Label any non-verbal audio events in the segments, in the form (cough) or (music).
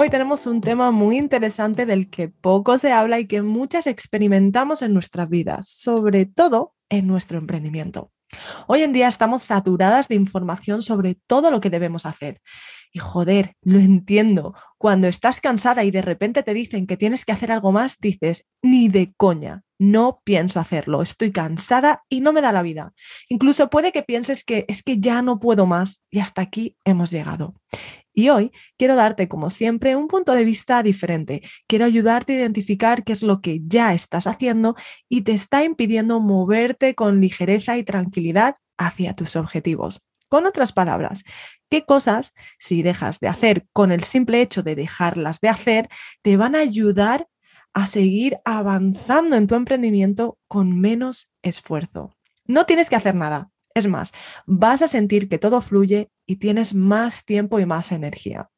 Hoy tenemos un tema muy interesante del que poco se habla y que muchas experimentamos en nuestras vidas, sobre todo en nuestro emprendimiento. Hoy en día estamos saturadas de información sobre todo lo que debemos hacer. Y joder, lo entiendo. Cuando estás cansada y de repente te dicen que tienes que hacer algo más, dices, ni de coña, no pienso hacerlo, estoy cansada y no me da la vida. Incluso puede que pienses que es que ya no puedo más y hasta aquí hemos llegado. Y hoy quiero darte, como siempre, un punto de vista diferente. Quiero ayudarte a identificar qué es lo que ya estás haciendo y te está impidiendo moverte con ligereza y tranquilidad hacia tus objetivos. Con otras palabras, qué cosas, si dejas de hacer con el simple hecho de dejarlas de hacer, te van a ayudar a seguir avanzando en tu emprendimiento con menos esfuerzo. No tienes que hacer nada. Es más, vas a sentir que todo fluye y tienes más tiempo y más energía.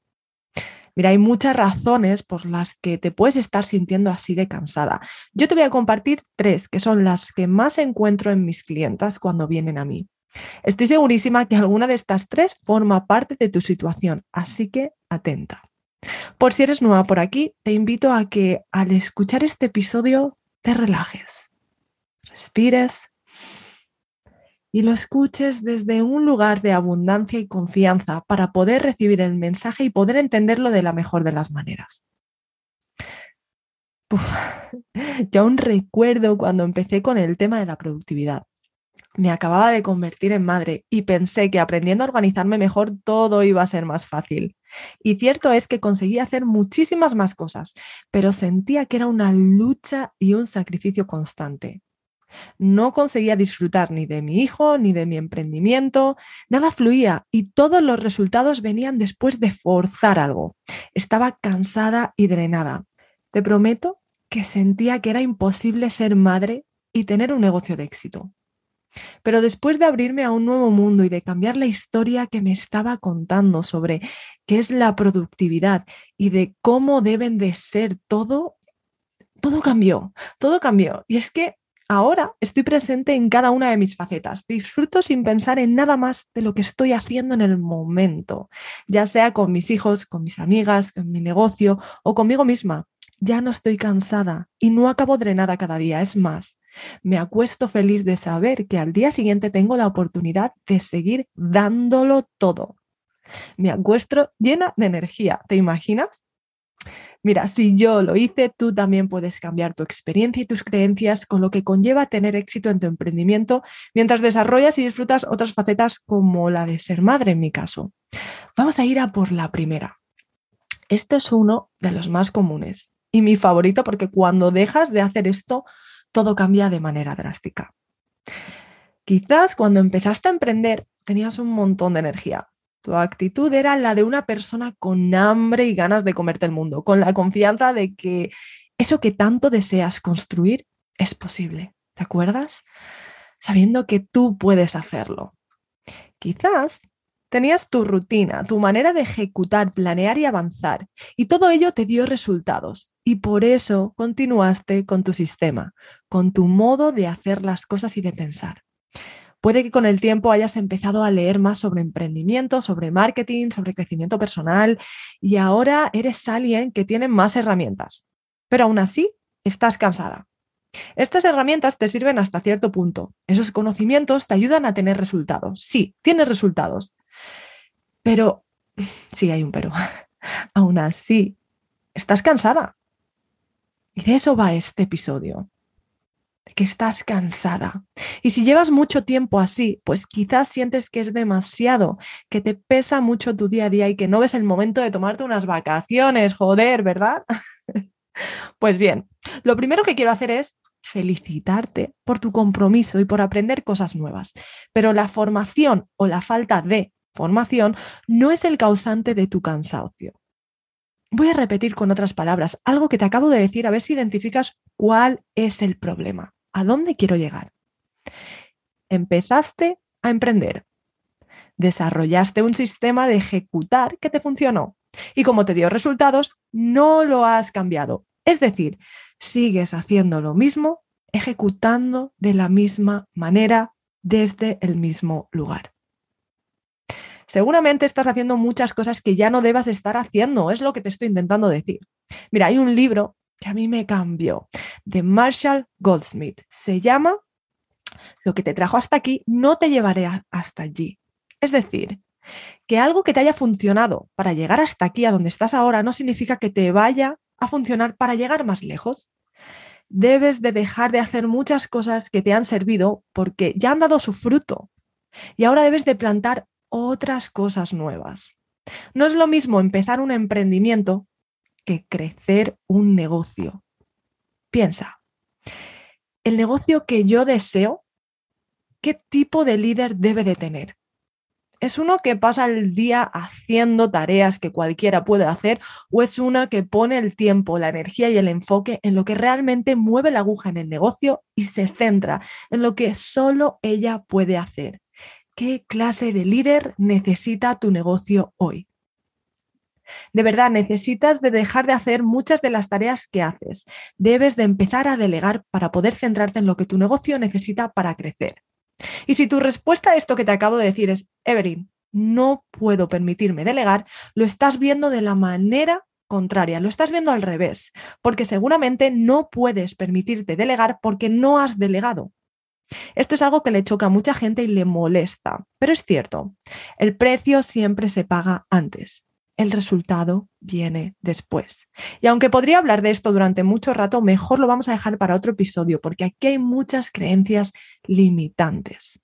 Mira, hay muchas razones por las que te puedes estar sintiendo así de cansada. Yo te voy a compartir tres, que son las que más encuentro en mis clientas cuando vienen a mí. Estoy segurísima que alguna de estas tres forma parte de tu situación, así que atenta. Por si eres nueva por aquí, te invito a que al escuchar este episodio te relajes, respires y lo escuches desde un lugar de abundancia y confianza para poder recibir el mensaje y poder entenderlo de la mejor de las maneras. yo aún recuerdo cuando empecé con el tema de la productividad. Me acababa de convertir en madre y pensé que aprendiendo a organizarme mejor todo iba a ser más fácil. Y cierto es que conseguí hacer muchísimas más cosas, pero sentía que era una lucha y un sacrificio constante. No conseguía disfrutar ni de mi hijo, ni de mi emprendimiento, nada fluía y todos los resultados venían después de forzar algo. Estaba cansada y drenada. Te prometo que sentía que era imposible ser madre y tener un negocio de éxito. Pero después de abrirme a un nuevo mundo y de cambiar la historia que me estaba contando sobre qué es la productividad y de cómo deben de ser todo, todo cambió, todo cambió. Y es que Ahora estoy presente en cada una de mis facetas. Disfruto sin pensar en nada más de lo que estoy haciendo en el momento, ya sea con mis hijos, con mis amigas, con mi negocio o conmigo misma. Ya no estoy cansada y no acabo drenada cada día. Es más, me acuesto feliz de saber que al día siguiente tengo la oportunidad de seguir dándolo todo. Me acuesto llena de energía. ¿Te imaginas? Mira, si yo lo hice, tú también puedes cambiar tu experiencia y tus creencias con lo que conlleva tener éxito en tu emprendimiento mientras desarrollas y disfrutas otras facetas como la de ser madre en mi caso. Vamos a ir a por la primera. Este es uno de los más comunes y mi favorito porque cuando dejas de hacer esto, todo cambia de manera drástica. Quizás cuando empezaste a emprender tenías un montón de energía, tu actitud era la de una persona con hambre y ganas de comerte el mundo, con la confianza de que eso que tanto deseas construir es posible. ¿Te acuerdas? Sabiendo que tú puedes hacerlo. Quizás tenías tu rutina, tu manera de ejecutar, planear y avanzar, y todo ello te dio resultados. Y por eso continuaste con tu sistema, con tu modo de hacer las cosas y de pensar. Puede que con el tiempo hayas empezado a leer más sobre emprendimiento, sobre marketing, sobre crecimiento personal y ahora eres alguien que tiene más herramientas. Pero aún así, estás cansada. Estas herramientas te sirven hasta cierto punto. Esos conocimientos te ayudan a tener resultados. Sí, tienes resultados. Pero, sí hay un pero. (laughs) Aún así, estás cansada. Y de eso va este episodio. Que estás cansada. Y si llevas mucho tiempo así, pues quizás sientes que es demasiado, que te pesa mucho tu día a día y que no ves el momento de tomarte unas vacaciones, joder, ¿verdad? (laughs) pues bien, lo primero que quiero hacer es felicitarte por tu compromiso y por aprender cosas nuevas. Pero la formación o la falta de formación no es el causante de tu cansancio. Voy a repetir con otras palabras algo que te acabo de decir a ver si identificas cuál es el problema. ¿A dónde quiero llegar? Empezaste a emprender. Desarrollaste un sistema de ejecutar que te funcionó. Y como te dio resultados, no lo has cambiado. Es decir, sigues haciendo lo mismo, ejecutando de la misma manera desde el mismo lugar. Seguramente estás haciendo muchas cosas que ya no debas estar haciendo, es lo que te estoy intentando decir. Mira, hay un libro que a mí me cambió, de Marshall Goldsmith. Se llama Lo que te trajo hasta aquí no te llevaré hasta allí. Es decir, que algo que te haya funcionado para llegar hasta aquí, a donde estás ahora, no significa que te vaya a funcionar para llegar más lejos. Debes de dejar de hacer muchas cosas que te han servido porque ya han dado su fruto y ahora debes de plantar otras cosas nuevas. No es lo mismo empezar un emprendimiento que crecer un negocio. Piensa, el negocio que yo deseo, ¿qué tipo de líder debe de tener? ¿Es uno que pasa el día haciendo tareas que cualquiera puede hacer o es una que pone el tiempo, la energía y el enfoque en lo que realmente mueve la aguja en el negocio y se centra en lo que solo ella puede hacer? ¿Qué clase de líder necesita tu negocio hoy? De verdad, necesitas de dejar de hacer muchas de las tareas que haces. Debes de empezar a delegar para poder centrarte en lo que tu negocio necesita para crecer. Y si tu respuesta a esto que te acabo de decir es, Evelyn, no puedo permitirme delegar, lo estás viendo de la manera contraria, lo estás viendo al revés, porque seguramente no puedes permitirte delegar porque no has delegado. Esto es algo que le choca a mucha gente y le molesta, pero es cierto, el precio siempre se paga antes el resultado viene después. Y aunque podría hablar de esto durante mucho rato, mejor lo vamos a dejar para otro episodio, porque aquí hay muchas creencias limitantes.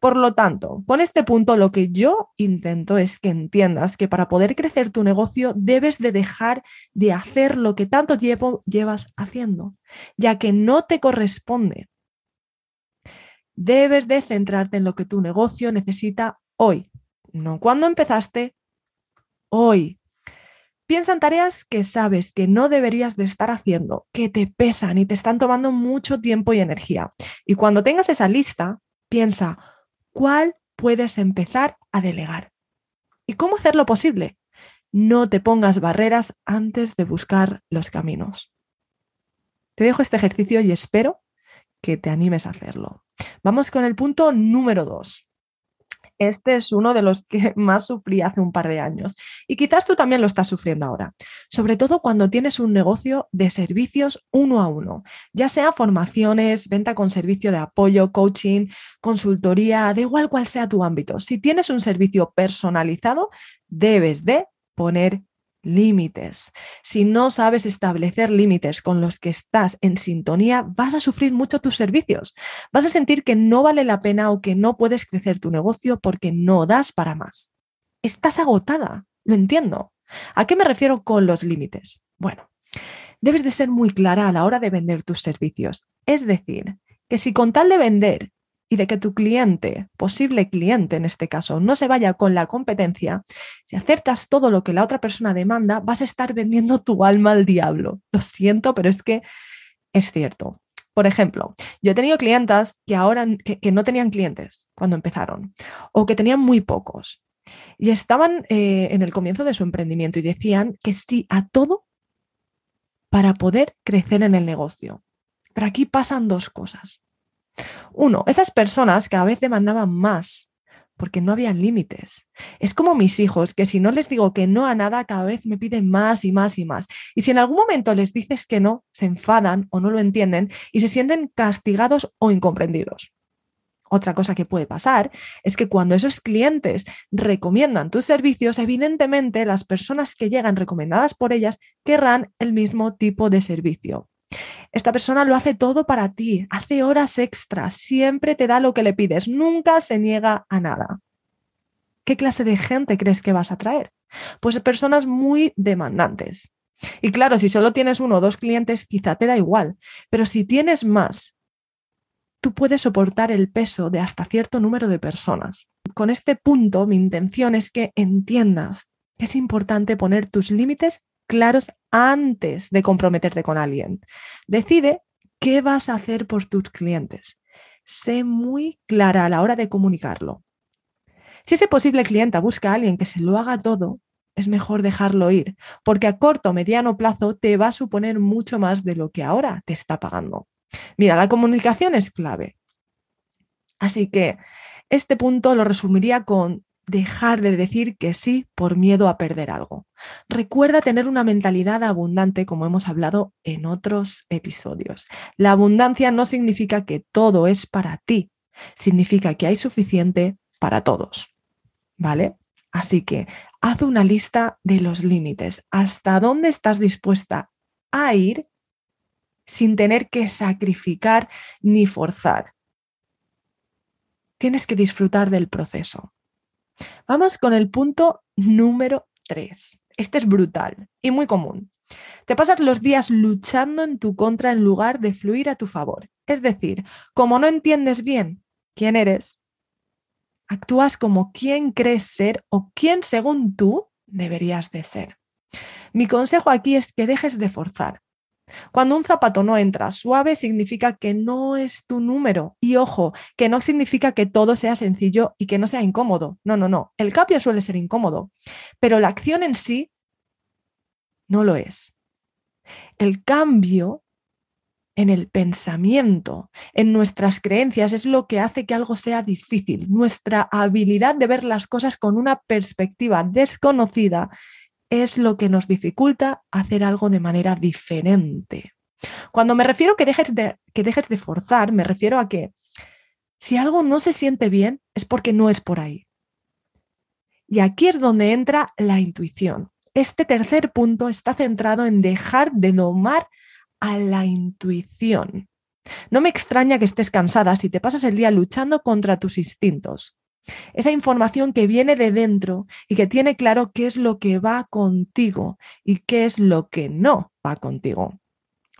Por lo tanto, con este punto lo que yo intento es que entiendas que para poder crecer tu negocio debes de dejar de hacer lo que tanto llevas haciendo, ya que no te corresponde. Debes de centrarte en lo que tu negocio necesita hoy, no cuando empezaste, hoy. Piensa en tareas que sabes que no deberías de estar haciendo, que te pesan y te están tomando mucho tiempo y energía. Y cuando tengas esa lista, piensa, ¿cuál puedes empezar a delegar? ¿Y cómo hacerlo posible? No te pongas barreras antes de buscar los caminos. Te dejo este ejercicio y espero que te animes a hacerlo. Vamos con el punto número dos. Este es uno de los que (laughs) más sufrí hace un par de años y quizás tú también lo estás sufriendo ahora, sobre todo cuando tienes un negocio de servicios uno a uno, ya sea formaciones, venta con servicio de apoyo, coaching, consultoría, da igual cuál sea tu ámbito. Si tienes un servicio personalizado, debes de poner límites. Si no sabes establecer límites con los que estás en sintonía, vas a sufrir mucho tus servicios. Vas a sentir que no vale la pena o que no puedes crecer tu negocio porque no das para más. Estás agotada, lo entiendo. ¿A qué me refiero con los límites? Bueno, debes de ser muy clara a la hora de vender tus servicios. Es decir, que si con tal de vender y de que tu cliente, posible cliente en este caso, no se vaya con la competencia, si aceptas todo lo que la otra persona demanda, vas a estar vendiendo tu alma al diablo. Lo siento, pero es que es cierto. Por ejemplo, yo he tenido clientas que ahora que, no tenían clientes cuando empezaron o que tenían muy pocos y estaban eh, en el comienzo de su emprendimiento y decían que sí a todo para poder crecer en el negocio. Pero aquí pasan dos cosas. Uno, esas personas cada vez demandaban más porque no había límites. Es como mis hijos, que si no les digo que no a nada, cada vez me piden más y más y más. Y si en algún momento les dices que no, se enfadan o no lo entienden y se sienten castigados o incomprendidos. Otra cosa que puede pasar es que cuando esos clientes recomiendan tus servicios, evidentemente las personas que llegan recomendadas por ellas querrán el mismo tipo de servicio. Esta persona lo hace todo para ti, hace horas extras, siempre te da lo que le pides, nunca se niega a nada. ¿Qué clase de gente crees que vas a traer? Pues personas muy demandantes. Y claro, si solo tienes uno o dos clientes, quizá te da igual, pero si tienes más, tú puedes soportar el peso de hasta cierto número de personas. Con este punto, mi intención es que entiendas que es importante poner tus límites claros antes de comprometerte con alguien. Decide qué vas a hacer por tus clientes. Sé muy clara a la hora de comunicarlo. Si ese posible cliente busca a alguien que se lo haga todo, es mejor dejarlo ir, porque a corto o mediano plazo te va a suponer mucho más de lo que ahora te está pagando. Mira, la comunicación es clave. Así que este punto lo resumiría con dejar de decir que sí por miedo a perder algo. Recuerda tener una mentalidad abundante, como hemos hablado en otros episodios. La abundancia no significa que todo es para ti, significa que hay suficiente para todos. ¿Vale? Así que haz una lista de los límites, hasta dónde estás dispuesta a ir sin tener que sacrificar ni forzar. Tienes que disfrutar del proceso. Vamos con el punto número 3. Este es brutal y muy común. Te pasas los días luchando en tu contra en lugar de fluir a tu favor. Es decir, como no entiendes bien quién eres, actúas como quien crees ser o quien según tú deberías de ser. Mi consejo aquí es que dejes de forzar. Cuando un zapato no entra suave significa que no es tu número. Y ojo, que no significa que todo sea sencillo y que no sea incómodo. No, no, no. El cambio suele ser incómodo, pero la acción en sí no lo es. El cambio en el pensamiento, en nuestras creencias, es lo que hace que algo sea difícil. Nuestra habilidad de ver las cosas con una perspectiva desconocida es lo que nos dificulta hacer algo de manera diferente. Cuando me refiero que dejes de, que dejes de forzar, me refiero a que si algo no se siente bien es porque no es por ahí. Y aquí es donde entra la intuición. Este tercer punto está centrado en dejar de domar a la intuición. No me extraña que estés cansada si te pasas el día luchando contra tus instintos. Esa información que viene de dentro y que tiene claro qué es lo que va contigo y qué es lo que no va contigo.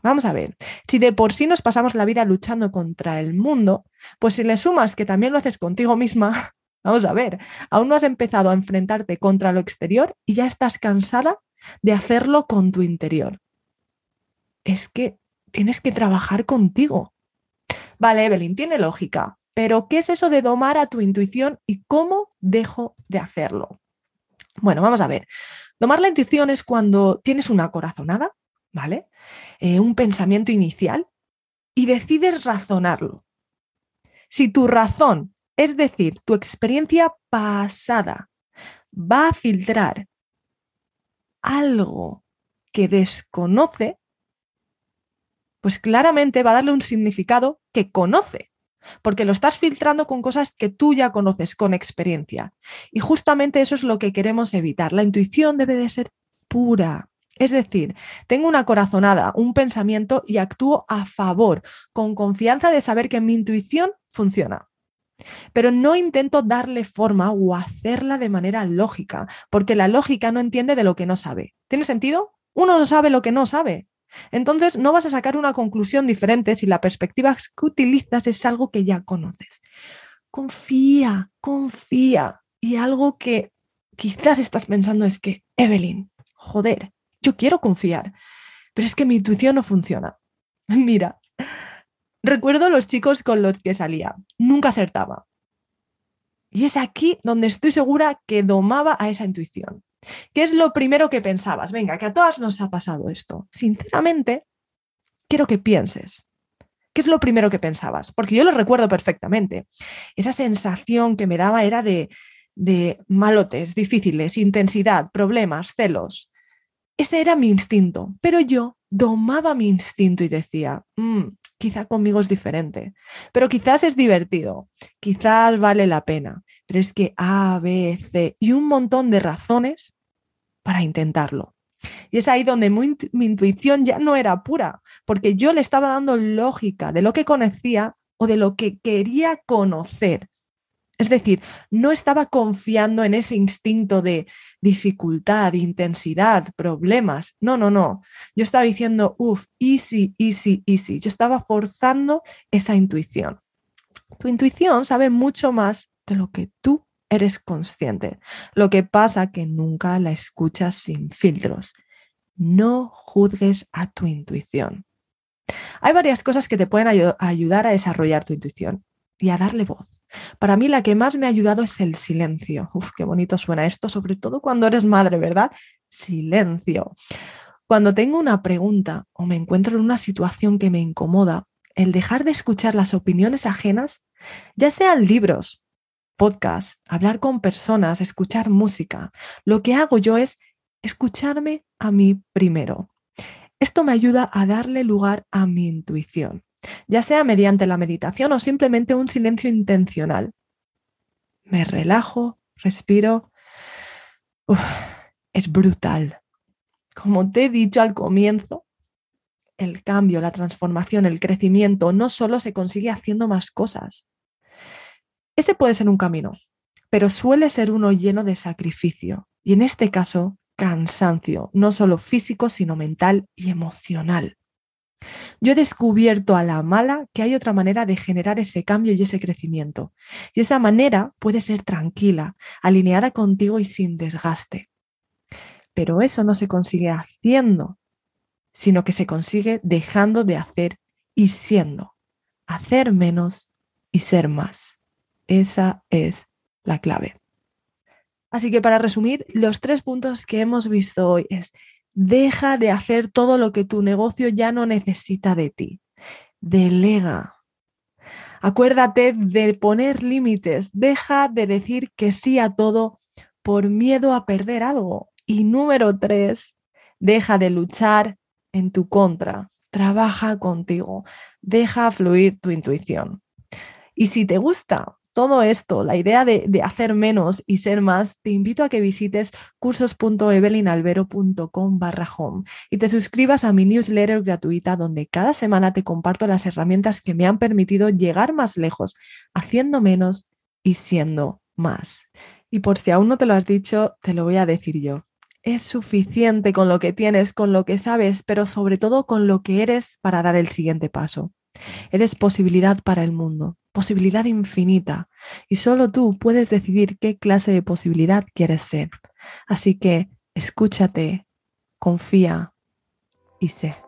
Vamos a ver, si de por sí nos pasamos la vida luchando contra el mundo, pues si le sumas que también lo haces contigo misma, (laughs) vamos a ver, aún no has empezado a enfrentarte contra lo exterior y ya estás cansada de hacerlo con tu interior. Es que tienes que trabajar contigo. Vale, Evelyn, tiene lógica, pero, ¿qué es eso de domar a tu intuición y cómo dejo de hacerlo? Bueno, vamos a ver. Domar la intuición es cuando tienes una corazonada, ¿vale? Eh, un pensamiento inicial y decides razonarlo. Si tu razón, es decir, tu experiencia pasada, va a filtrar algo que desconoce, pues claramente va a darle un significado que conoce porque lo estás filtrando con cosas que tú ya conoces, con experiencia. Y justamente eso es lo que queremos evitar. La intuición debe de ser pura. Es decir, tengo una corazonada, un pensamiento y actúo a favor, con confianza de saber que mi intuición funciona. Pero no intento darle forma o hacerla de manera lógica, porque la lógica no entiende de lo que no sabe. ¿Tiene sentido? Uno no sabe lo que no sabe. Entonces, no vas a sacar una conclusión diferente si la perspectiva que utilizas es algo que ya conoces. Confía, confía. Y algo que quizás estás pensando es que, Evelyn, joder, yo quiero confiar, pero es que mi intuición no funciona. (laughs) Mira, recuerdo los chicos con los que salía, nunca acertaba. Y es aquí donde estoy segura que domaba a esa intuición. ¿Qué es lo primero que pensabas? Venga, que a todas nos ha pasado esto. Sinceramente, quiero que pienses. ¿Qué es lo primero que pensabas? Porque yo lo recuerdo perfectamente. Esa sensación que me daba era de, de malotes difíciles, intensidad, problemas, celos. Ese era mi instinto, pero yo domaba mi instinto y decía, mm, quizá conmigo es diferente, pero quizás es divertido, quizás vale la pena, pero es que A, B, C y un montón de razones para intentarlo. Y es ahí donde mi, intuición ya no era pura, porque yo le estaba dando lógica de lo que conocía o de lo que quería conocer. Es decir, no estaba confiando en ese instinto de dificultad, intensidad, problemas. No, no, no. Yo estaba diciendo, uff, easy, easy, easy. Yo estaba forzando esa intuición. Tu intuición sabe mucho más de lo que tú eres consciente. Lo que pasa que nunca la escuchas sin filtros. No juzgues a tu intuición. Hay varias cosas que te pueden ayudar a desarrollar tu intuición y a darle voz. Para mí la que más me ha ayudado es el silencio. Uf, qué bonito suena esto, sobre todo cuando eres madre, ¿verdad? Silencio. Cuando tengo una pregunta o me encuentro en una situación que me incomoda, el dejar de escuchar las opiniones ajenas, ya sean libros, podcasts, hablar con personas, escuchar música, lo que hago yo es escucharme a mí primero. Esto me ayuda a darle lugar a mi intuición ya sea mediante la meditación o simplemente un silencio intencional. Me relajo, respiro. es brutal. Como te he dicho al comienzo, el cambio, la transformación, el crecimiento no solo se consigue haciendo más cosas. Ese puede ser un camino, pero suele ser uno lleno de sacrificio y en este caso cansancio, no solo físico, sino mental y emocional. Yo he descubierto a la mala que hay otra manera de generar ese cambio y ese crecimiento. Y esa manera puede ser tranquila, alineada contigo y sin desgaste. Pero eso no se consigue haciendo, sino que se consigue dejando de hacer y siendo. Hacer menos y ser más. Esa es la clave. Así que para resumir, los tres puntos que hemos visto hoy es Deja de hacer todo lo que tu negocio ya no necesita de ti. Delega. Acuérdate de poner límites. Deja de decir que sí a todo por miedo a perder algo. Y número tres, deja de luchar en tu contra. Trabaja contigo. Deja fluir tu intuición. Y si te gusta todo esto, la idea de, hacer menos y ser más, te invito a que visites cursos.evelinalvero.com barra home y te suscribas a mi newsletter gratuita donde cada semana te comparto las herramientas que me han permitido llegar más lejos, haciendo menos y siendo más. Y por si aún no te lo has dicho, te lo voy a decir yo. Es suficiente con lo que tienes, con lo que sabes, pero sobre todo con lo que eres para dar el siguiente paso. Eres posibilidad para el mundo posibilidad infinita y solo tú puedes decidir qué clase de posibilidad quieres ser. Así que escúchate, confía y sé.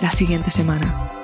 la siguiente semana.